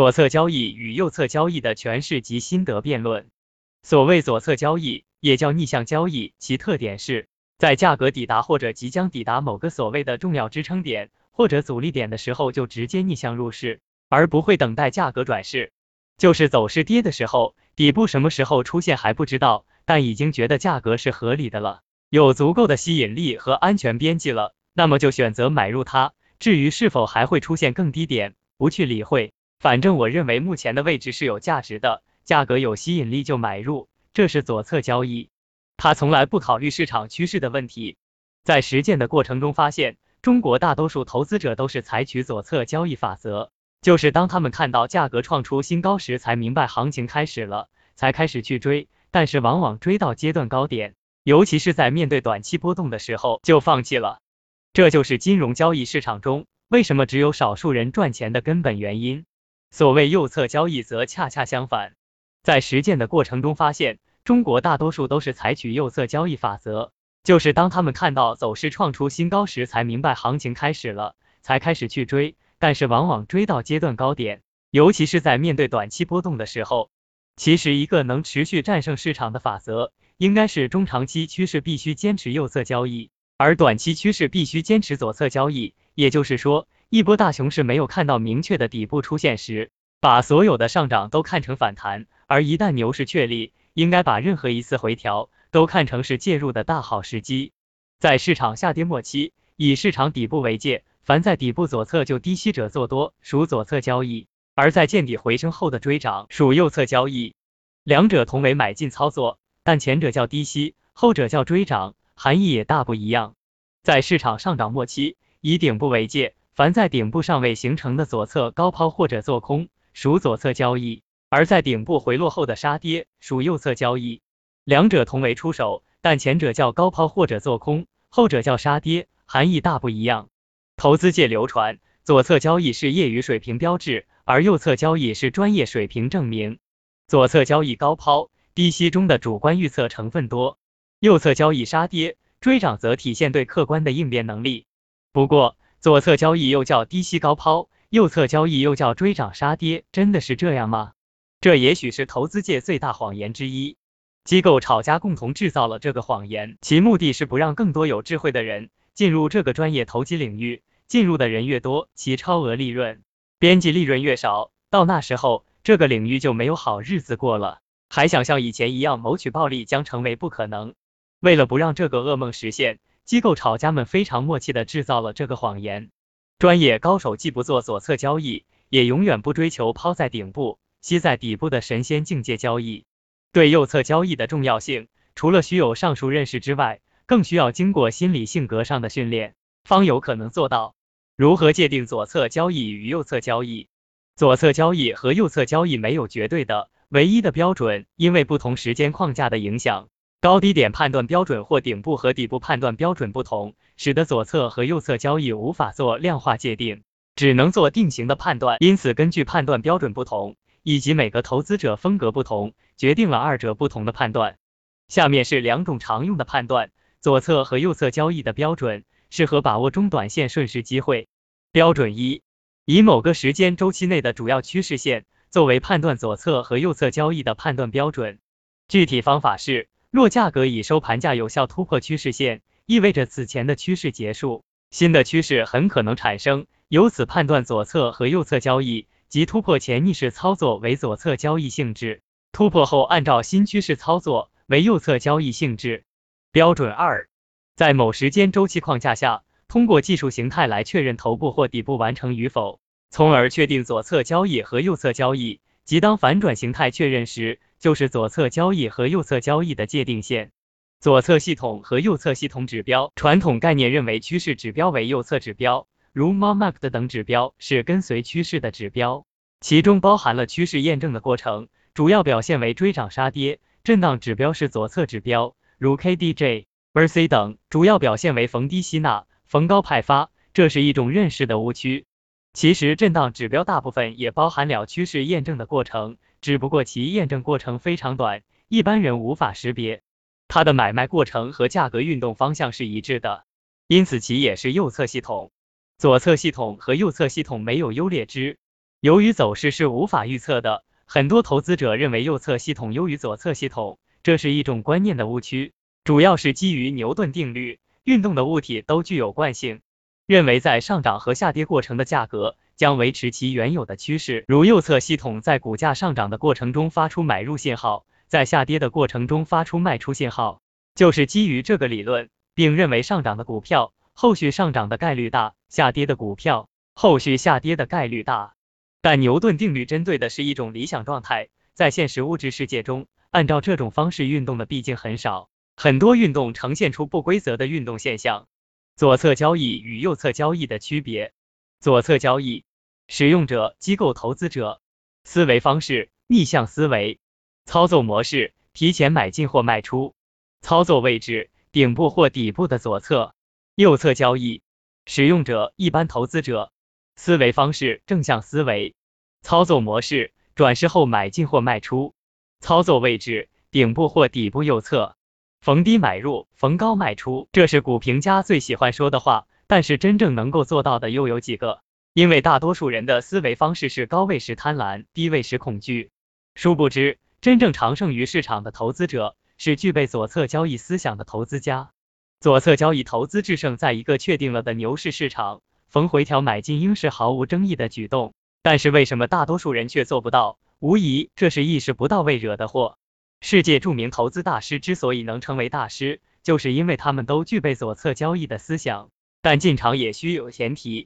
左侧交易与右侧交易的诠释及心得辩论。所谓左侧交易，也叫逆向交易，其特点是在价格抵达或者即将抵达某个所谓的重要支撑点或者阻力点的时候，就直接逆向入市，而不会等待价格转势。就是走势跌的时候，底部什么时候出现还不知道，但已经觉得价格是合理的了，有足够的吸引力和安全边际了，那么就选择买入它。至于是否还会出现更低点，不去理会。反正我认为目前的位置是有价值的，价格有吸引力就买入，这是左侧交易。他从来不考虑市场趋势的问题。在实践的过程中发现，中国大多数投资者都是采取左侧交易法则，就是当他们看到价格创出新高时，才明白行情开始了，才开始去追，但是往往追到阶段高点，尤其是在面对短期波动的时候就放弃了。这就是金融交易市场中为什么只有少数人赚钱的根本原因。所谓右侧交易则恰恰相反，在实践的过程中发现，中国大多数都是采取右侧交易法则，就是当他们看到走势创出新高时，才明白行情开始了，才开始去追，但是往往追到阶段高点，尤其是在面对短期波动的时候。其实，一个能持续战胜市场的法则，应该是中长期趋势必须坚持右侧交易，而短期趋势必须坚持左侧交易。也就是说。一波大熊市没有看到明确的底部出现时，把所有的上涨都看成反弹；而一旦牛市确立，应该把任何一次回调都看成是介入的大好时机。在市场下跌末期，以市场底部为界，凡在底部左侧就低吸者做多，属左侧交易；而在见底回升后的追涨，属右侧交易。两者同为买进操作，但前者叫低吸，后者叫追涨，含义也大不一样。在市场上涨末期，以顶部为界。凡在顶部尚未形成的左侧高抛或者做空，属左侧交易；而在顶部回落后的杀跌，属右侧交易。两者同为出手，但前者叫高抛或者做空，后者叫杀跌，含义大不一样。投资界流传，左侧交易是业余水平标志，而右侧交易是专业水平证明。左侧交易高抛低吸中的主观预测成分多，右侧交易杀跌追涨则体现对客观的应变能力。不过，左侧交易又叫低吸高抛，右侧交易又叫追涨杀跌，真的是这样吗？这也许是投资界最大谎言之一。机构炒家共同制造了这个谎言，其目的是不让更多有智慧的人进入这个专业投机领域。进入的人越多，其超额利润边际利润越少，到那时候，这个领域就没有好日子过了。还想像以前一样谋取暴利，将成为不可能。为了不让这个噩梦实现。机构炒家们非常默契的制造了这个谎言。专业高手既不做左侧交易，也永远不追求抛在顶部、吸在底部的神仙境界交易。对右侧交易的重要性，除了需有上述认识之外，更需要经过心理性格上的训练，方有可能做到。如何界定左侧交易与右侧交易？左侧交易和右侧交易没有绝对的、唯一的标准，因为不同时间框架的影响。高低点判断标准或顶部和底部判断标准不同，使得左侧和右侧交易无法做量化界定，只能做定型的判断。因此，根据判断标准不同，以及每个投资者风格不同，决定了二者不同的判断。下面是两种常用的判断左侧和右侧交易的标准，适合把握中短线顺势机会。标准一：以某个时间周期内的主要趋势线作为判断左侧和右侧交易的判断标准。具体方法是。若价格以收盘价有效突破趋势线，意味着此前的趋势结束，新的趋势很可能产生，由此判断左侧和右侧交易及突破前逆势操作为左侧交易性质，突破后按照新趋势操作为右侧交易性质。标准二，在某时间周期框架下，通过技术形态来确认头部或底部完成与否，从而确定左侧交易和右侧交易，即当反转形态确认时。就是左侧交易和右侧交易的界定线。左侧系统和右侧系统指标，传统概念认为趋势指标为右侧指标，如 Market 等指标是跟随趋势的指标，其中包含了趋势验证的过程，主要表现为追涨杀跌。震荡指标是左侧指标，如 KDJ、RSI 等，主要表现为逢低吸纳、逢高派发。这是一种认识的误区。其实震荡指标大部分也包含了趋势验证的过程。只不过其验证过程非常短，一般人无法识别。它的买卖过程和价格运动方向是一致的，因此其也是右侧系统。左侧系统和右侧系统没有优劣之由于走势是无法预测的，很多投资者认为右侧系统优于左侧系统，这是一种观念的误区，主要是基于牛顿定律，运动的物体都具有惯性，认为在上涨和下跌过程的价格将维持其原有的趋势，如右侧系统在股价上涨的过程中发出买入信号，在下跌的过程中发出卖出信号，就是基于这个理论，并认为上涨的股票后续上涨的概率大，下跌的股票后续下跌的概率大。但牛顿定律针对的是一种理想状态，在现实物质世界中，按照这种方式运动的毕竟很少，很多运动呈现出不规则的运动现象。左侧交易与右侧交易的区别：左侧交易，使用者机构投资者，思维方式逆向思维，操作模式提前买进或卖出，操作位置顶部或底部的左侧。右侧交易，使用者一般投资者。思维方式正向思维，操作模式转势后买进或卖出，操作位置顶部或底部右侧，逢低买入，逢高卖出，这是股评家最喜欢说的话，但是真正能够做到的又有几个？因为大多数人的思维方式是高位时贪婪，低位时恐惧，殊不知真正常胜于市场的投资者是具备左侧交易思想的投资家。左侧交易投资制胜在一个确定了的牛市市场。逢回调买进应是毫无争议的举动，但是为什么大多数人却做不到？无疑这是意识不到位惹的祸。世界著名投资大师之所以能成为大师，就是因为他们都具备左侧交易的思想。但进场也需有前提，